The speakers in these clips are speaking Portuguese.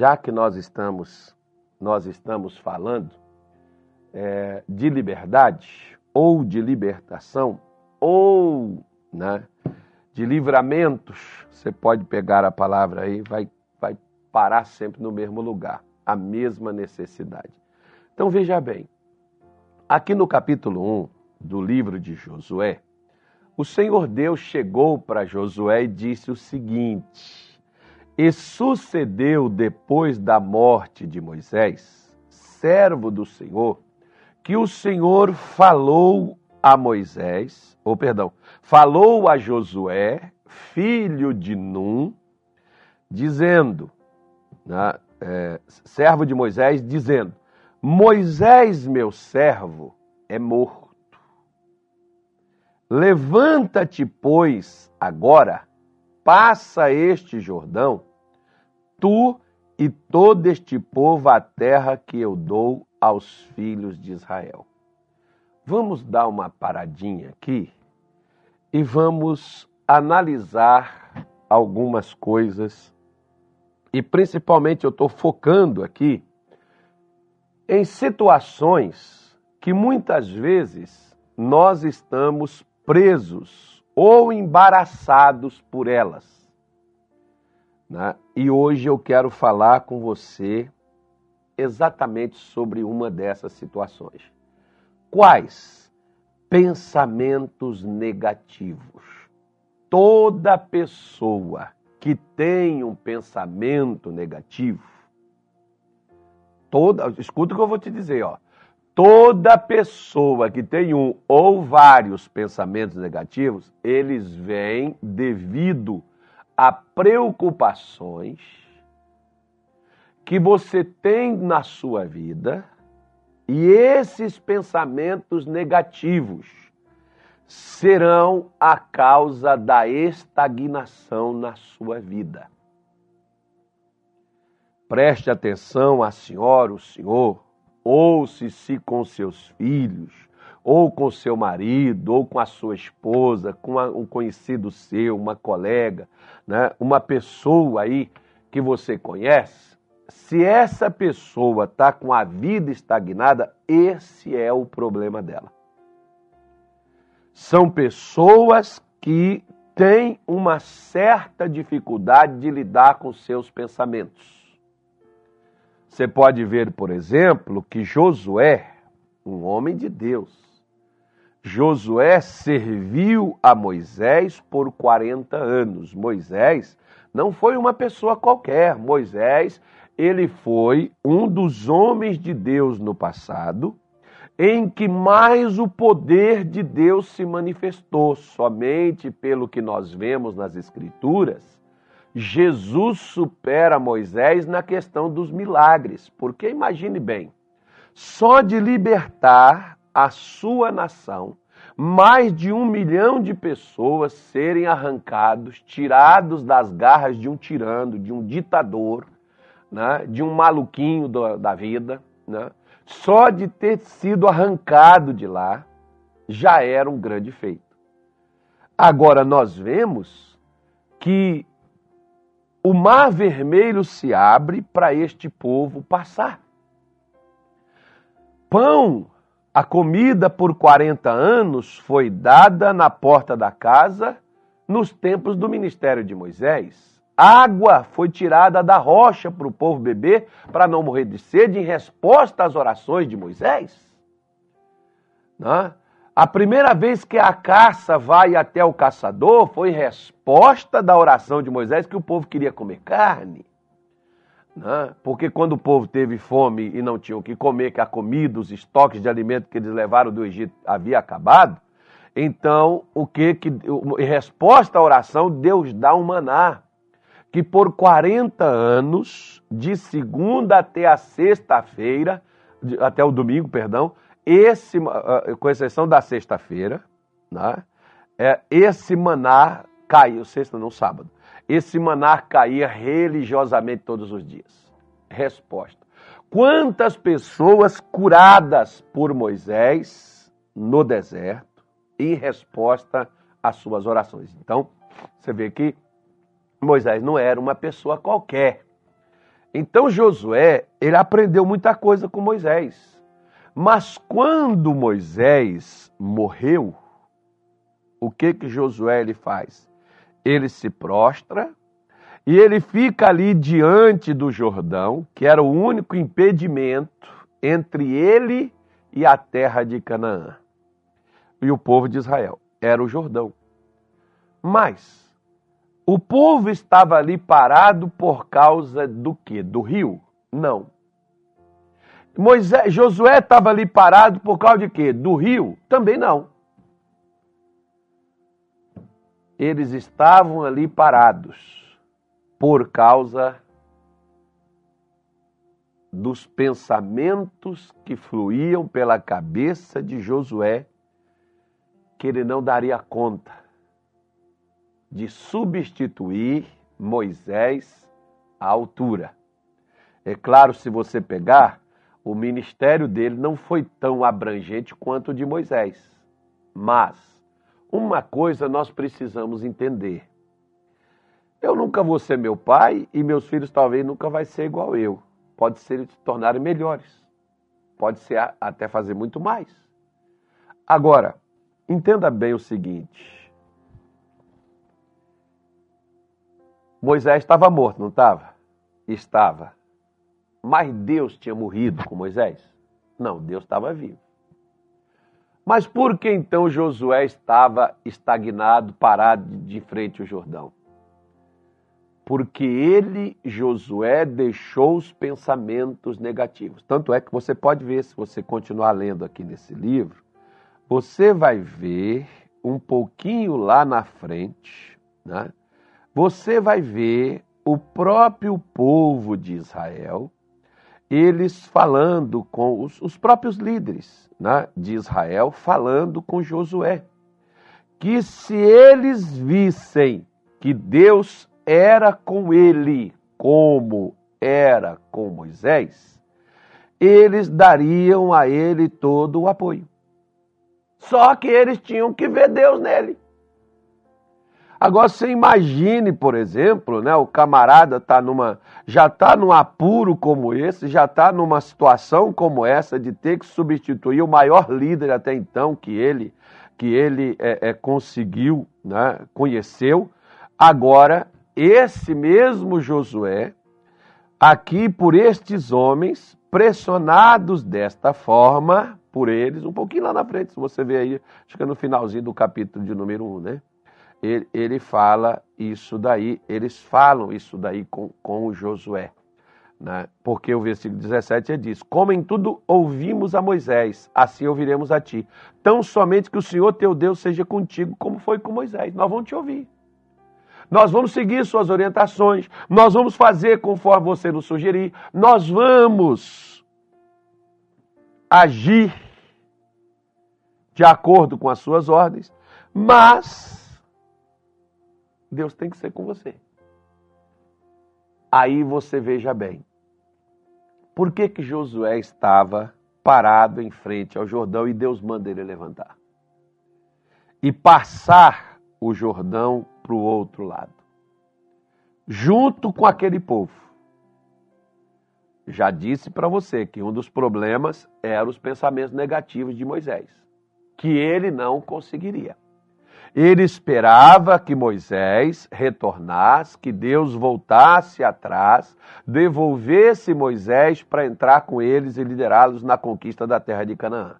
já que nós estamos, nós estamos falando é, de liberdade, ou de libertação, ou né, de livramentos, você pode pegar a palavra aí, vai, vai parar sempre no mesmo lugar, a mesma necessidade. Então veja bem, aqui no capítulo 1 do livro de Josué, o Senhor Deus chegou para Josué e disse o seguinte: E sucedeu depois da morte de Moisés, servo do Senhor, que o Senhor falou a Moisés, ou perdão, falou a Josué, filho de Num, dizendo, né, é, servo de Moisés, dizendo: Moisés, meu servo, é morto. Levanta-te, pois, agora, passa este Jordão, tu e todo este povo a terra que eu dou aos filhos de Israel. Vamos dar uma paradinha aqui e vamos analisar algumas coisas. E principalmente eu estou focando aqui em situações que muitas vezes nós estamos presos ou embaraçados por elas. Né? E hoje eu quero falar com você exatamente sobre uma dessas situações. Quais? Pensamentos negativos. Toda pessoa que tem um pensamento negativo, toda, escuta o que eu vou te dizer, ó. Toda pessoa que tem um ou vários pensamentos negativos, eles vêm devido a preocupações que você tem na sua vida e esses pensamentos negativos serão a causa da estagnação na sua vida. Preste atenção, a senhora, o senhor, ou se se com seus filhos, ou com seu marido, ou com a sua esposa, com um conhecido seu, uma colega, né? uma pessoa aí que você conhece, se essa pessoa está com a vida estagnada, esse é o problema dela. São pessoas que têm uma certa dificuldade de lidar com seus pensamentos. Você pode ver, por exemplo, que Josué, um homem de Deus, Josué serviu a Moisés por 40 anos. Moisés não foi uma pessoa qualquer. Moisés ele foi um dos homens de Deus no passado em que mais o poder de Deus se manifestou, somente pelo que nós vemos nas Escrituras. Jesus supera Moisés na questão dos milagres, porque imagine bem, só de libertar a sua nação, mais de um milhão de pessoas serem arrancados, tirados das garras de um tirano, de um ditador, né, de um maluquinho do, da vida, né, só de ter sido arrancado de lá já era um grande feito. Agora nós vemos que o mar vermelho se abre para este povo passar. Pão, a comida por 40 anos foi dada na porta da casa nos tempos do ministério de Moisés. Água foi tirada da rocha para o povo beber, para não morrer de sede, em resposta às orações de Moisés. Né? A primeira vez que a caça vai até o caçador foi resposta da oração de Moisés que o povo queria comer carne. Né? Porque quando o povo teve fome e não tinha o que comer, que a comida, os estoques de alimento que eles levaram do Egito havia acabado, então o que, que em resposta à oração, Deus dá um maná que por 40 anos, de segunda até a sexta-feira, até o domingo, perdão, esse, ah, com exceção da sexta-feira, né, é, esse maná caiu, sexta não, sábado, esse maná caía religiosamente todos os dias. Resposta. Quantas pessoas curadas por Moisés no deserto em resposta às suas orações? Então, você vê que Moisés não era uma pessoa qualquer. Então Josué, ele aprendeu muita coisa com Moisés. Mas quando Moisés morreu, o que que Josué ele faz? Ele se prostra e ele fica ali diante do Jordão, que era o único impedimento entre ele e a terra de Canaã. E o povo de Israel era o Jordão. Mas o povo estava ali parado por causa do quê? Do rio? Não. Moisés, Josué estava ali parado por causa de quê? Do rio? Também não. Eles estavam ali parados por causa dos pensamentos que fluíam pela cabeça de Josué, que ele não daria conta de substituir Moisés à altura. É claro, se você pegar, o ministério dele não foi tão abrangente quanto o de Moisés. Mas uma coisa nós precisamos entender. Eu nunca vou ser meu pai e meus filhos talvez nunca vai ser igual eu pode ser se tornarem melhores. Pode ser até fazer muito mais. Agora, entenda bem o seguinte. Moisés estava morto, não estava? Estava. Mas Deus tinha morrido com Moisés? Não, Deus estava vivo. Mas por que então Josué estava estagnado, parado de frente ao Jordão? porque ele, Josué, deixou os pensamentos negativos. Tanto é que você pode ver, se você continuar lendo aqui nesse livro, você vai ver um pouquinho lá na frente, né? você vai ver o próprio povo de Israel, eles falando com os, os próprios líderes né, de Israel, falando com Josué, que se eles vissem que Deus era com ele como era com Moisés, eles dariam a ele todo o apoio. Só que eles tinham que ver Deus nele. Agora você imagine, por exemplo, né, o camarada tá numa, já está num apuro como esse, já está numa situação como essa de ter que substituir o maior líder até então que ele que ele é, é, conseguiu, né, conheceu. Agora esse mesmo Josué, aqui por estes homens, pressionados desta forma por eles, um pouquinho lá na frente, se você ver aí, acho que é no finalzinho do capítulo de número 1, né? Ele, ele fala isso daí, eles falam isso daí com, com o Josué. Né? Porque o versículo 17 diz: Como em tudo ouvimos a Moisés, assim ouviremos a ti. Tão somente que o Senhor teu Deus seja contigo, como foi com Moisés. Nós vamos te ouvir. Nós vamos seguir suas orientações, nós vamos fazer conforme você nos sugerir, nós vamos agir de acordo com as suas ordens, mas Deus tem que ser com você. Aí você veja bem, por que que Josué estava parado em frente ao Jordão e Deus manda ele levantar? E passar o Jordão para o outro lado, junto com aquele povo. Já disse para você que um dos problemas eram os pensamentos negativos de Moisés, que ele não conseguiria. Ele esperava que Moisés retornasse, que Deus voltasse atrás, devolvesse Moisés para entrar com eles e liderá-los na conquista da terra de Canaã.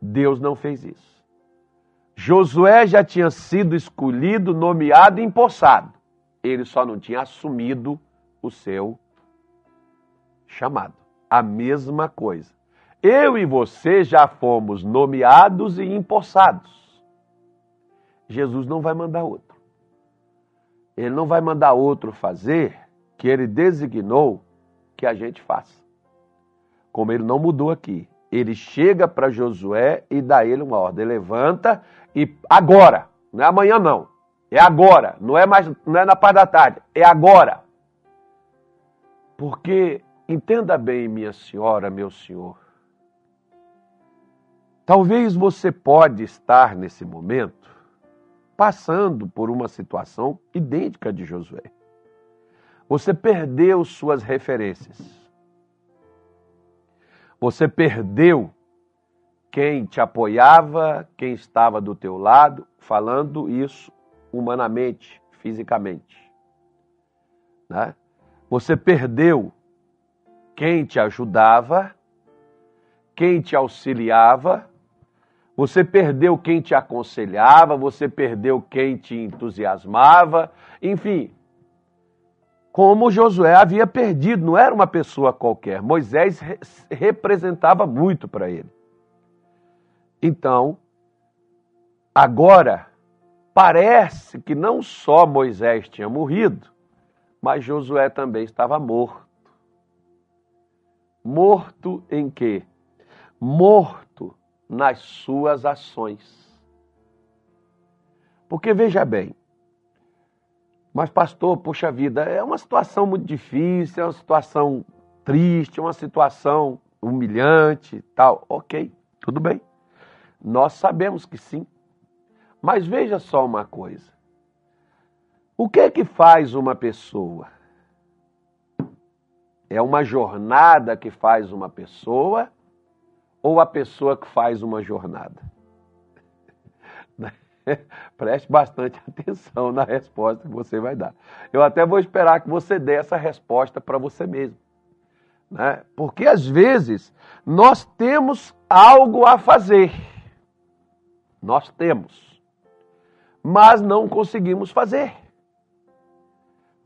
Deus não fez isso. Josué já tinha sido escolhido, nomeado e empossado. Ele só não tinha assumido o seu chamado. A mesma coisa. Eu e você já fomos nomeados e empossados. Jesus não vai mandar outro. Ele não vai mandar outro fazer que ele designou que a gente faça. Como ele não mudou aqui. Ele chega para Josué e dá ele uma ordem: levanta e agora, não é amanhã não, é agora, não é mais, não é na parte da tarde, é agora. Porque entenda bem, minha senhora, meu senhor, talvez você pode estar nesse momento passando por uma situação idêntica de Josué. Você perdeu suas referências. Você perdeu quem te apoiava, quem estava do teu lado, falando isso humanamente, fisicamente. Né? Você perdeu quem te ajudava, quem te auxiliava, você perdeu quem te aconselhava, você perdeu quem te entusiasmava, enfim. Como Josué havia perdido, não era uma pessoa qualquer. Moisés representava muito para ele. Então, agora, parece que não só Moisés tinha morrido, mas Josué também estava morto. Morto em quê? Morto nas suas ações. Porque veja bem, mas pastor, poxa vida, é uma situação muito difícil, é uma situação triste, é uma situação humilhante, tal. OK, tudo bem. Nós sabemos que sim. Mas veja só uma coisa. O que é que faz uma pessoa? É uma jornada que faz uma pessoa ou a pessoa que faz uma jornada? Preste bastante atenção na resposta que você vai dar. Eu até vou esperar que você dê essa resposta para você mesmo. Né? Porque às vezes nós temos algo a fazer nós temos. Mas não conseguimos fazer.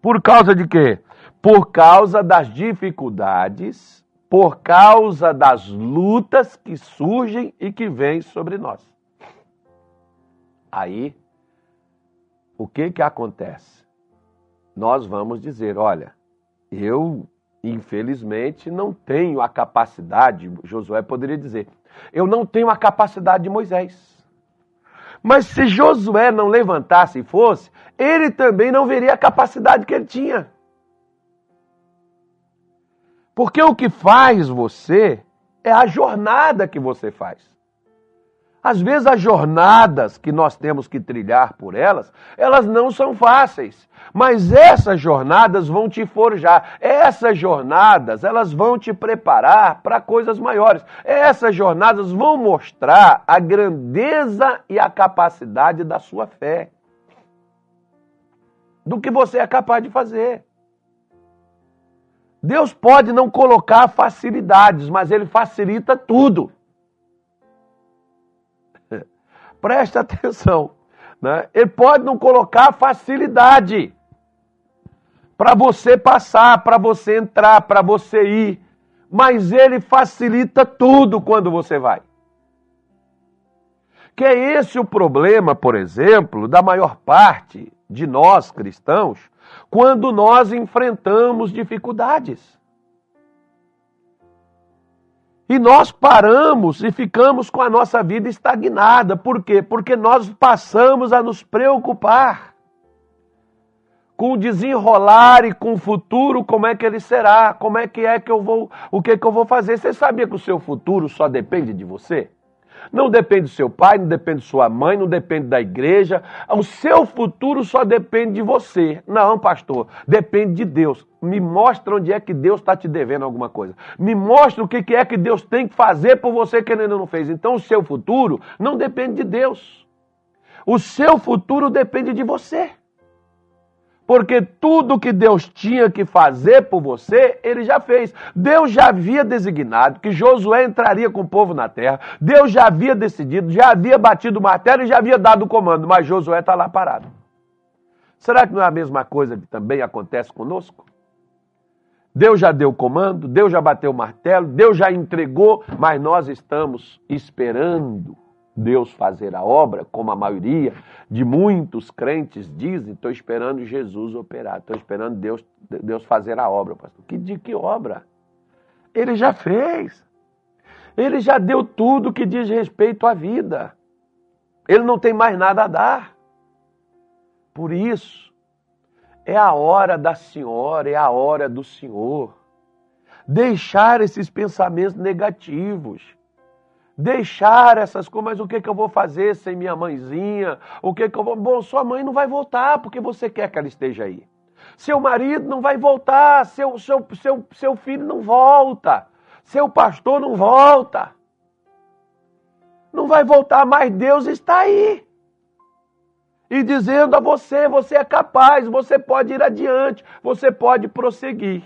Por causa de quê? Por causa das dificuldades, por causa das lutas que surgem e que vêm sobre nós. Aí, o que que acontece? Nós vamos dizer, olha, eu infelizmente não tenho a capacidade, Josué poderia dizer, eu não tenho a capacidade de Moisés. Mas se Josué não levantasse e fosse, ele também não veria a capacidade que ele tinha. Porque o que faz você é a jornada que você faz. Às vezes as jornadas que nós temos que trilhar por elas, elas não são fáceis. Mas essas jornadas vão te forjar. Essas jornadas, elas vão te preparar para coisas maiores. Essas jornadas vão mostrar a grandeza e a capacidade da sua fé. Do que você é capaz de fazer. Deus pode não colocar facilidades, mas ele facilita tudo. Preste atenção. Né? Ele pode não colocar facilidade para você passar, para você entrar, para você ir, mas ele facilita tudo quando você vai. Que é esse o problema, por exemplo, da maior parte de nós cristãos, quando nós enfrentamos dificuldades. E nós paramos e ficamos com a nossa vida estagnada. Por quê? Porque nós passamos a nos preocupar com o desenrolar e com o futuro, como é que ele será, como é que é que eu vou, o que é que eu vou fazer. Você sabia que o seu futuro só depende de você? Não depende do seu pai, não depende de sua mãe, não depende da igreja. O seu futuro só depende de você. Não, pastor, depende de Deus. Me mostra onde é que Deus está te devendo alguma coisa. Me mostra o que é que Deus tem que fazer por você que ainda não fez. Então o seu futuro não depende de Deus. O seu futuro depende de você. Porque tudo que Deus tinha que fazer por você, ele já fez. Deus já havia designado que Josué entraria com o povo na terra. Deus já havia decidido, já havia batido o martelo e já havia dado o comando, mas Josué está lá parado. Será que não é a mesma coisa que também acontece conosco? Deus já deu o comando, Deus já bateu o martelo, Deus já entregou, mas nós estamos esperando Deus fazer a obra, como a maioria de muitos crentes dizem, estou esperando Jesus operar, estou esperando Deus, Deus fazer a obra, pastor. Que, de que obra? Ele já fez. Ele já deu tudo que diz respeito à vida. Ele não tem mais nada a dar. Por isso, é a hora da senhora, é a hora do Senhor. Deixar esses pensamentos negativos deixar essas coisas, mas o que, que eu vou fazer sem minha mãezinha? O que, que eu vou. Bom, sua mãe não vai voltar porque você quer que ela esteja aí. Seu marido não vai voltar, seu, seu, seu, seu filho não volta, seu pastor não volta. Não vai voltar, mas Deus está aí. E dizendo a você: você é capaz, você pode ir adiante, você pode prosseguir.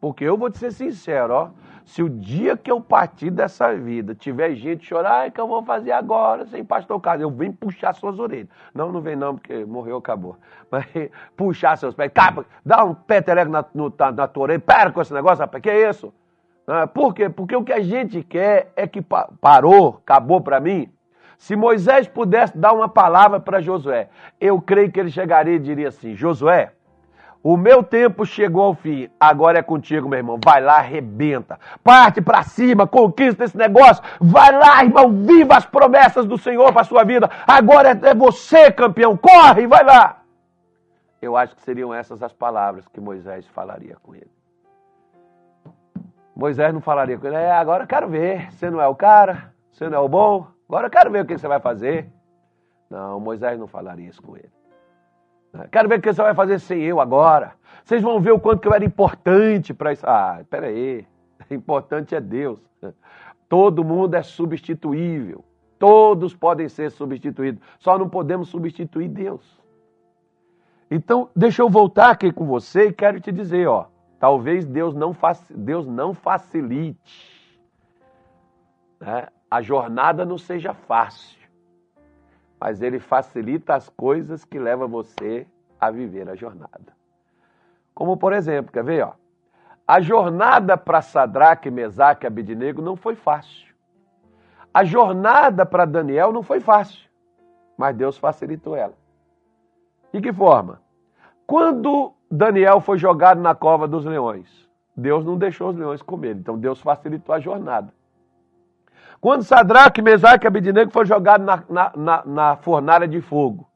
Porque eu vou te ser sincero, ó. Se o dia que eu partir dessa vida tiver gente chorar, é que eu vou fazer agora, sem pastor Carlos, eu venho puxar suas orelhas. Não, não vem não, porque morreu, acabou. Mas puxar seus pés, capa, dá um peteleco na, no, na, na tua orelha, pera com esse negócio, rapaz, que é isso? Ah, por quê? Porque o que a gente quer é que parou, acabou para mim. Se Moisés pudesse dar uma palavra para Josué, eu creio que ele chegaria e diria assim: Josué, o meu tempo chegou ao fim, agora é contigo, meu irmão. Vai lá, arrebenta. Parte para cima, conquista esse negócio. Vai lá, irmão, viva as promessas do Senhor para sua vida. Agora é, você, campeão. Corre, vai lá. Eu acho que seriam essas as palavras que Moisés falaria com ele. Moisés não falaria com ele, é, agora eu quero ver. Você não é o cara, você não é o bom, agora eu quero ver o que você vai fazer. Não, Moisés não falaria isso com ele. Quero ver o que você vai fazer sem eu agora. Vocês vão ver o quanto que eu era importante para isso. Ah, peraí. Importante é Deus. Todo mundo é substituível. Todos podem ser substituídos. Só não podemos substituir Deus. Então, deixa eu voltar aqui com você e quero te dizer, ó. Talvez Deus não, Deus não facilite. Né? A jornada não seja fácil mas ele facilita as coisas que levam você a viver a jornada. Como por exemplo, quer ver, ó? A jornada para Sadraque, Mesaque e Abidnego não foi fácil. A jornada para Daniel não foi fácil, mas Deus facilitou ela. De que forma? Quando Daniel foi jogado na cova dos leões, Deus não deixou os leões comer, então Deus facilitou a jornada. Quando Sadraque, Mesaque e Abidnego foram jogados na, na, na, na fornalha de fogo,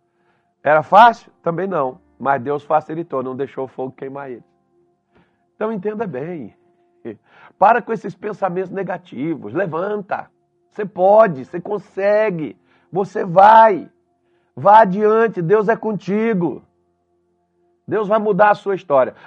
era fácil? Também não. Mas Deus facilitou, não deixou o fogo queimar eles. Então entenda bem. Para com esses pensamentos negativos. Levanta. Você pode, você consegue. Você vai. Vá adiante. Deus é contigo. Deus vai mudar a sua história.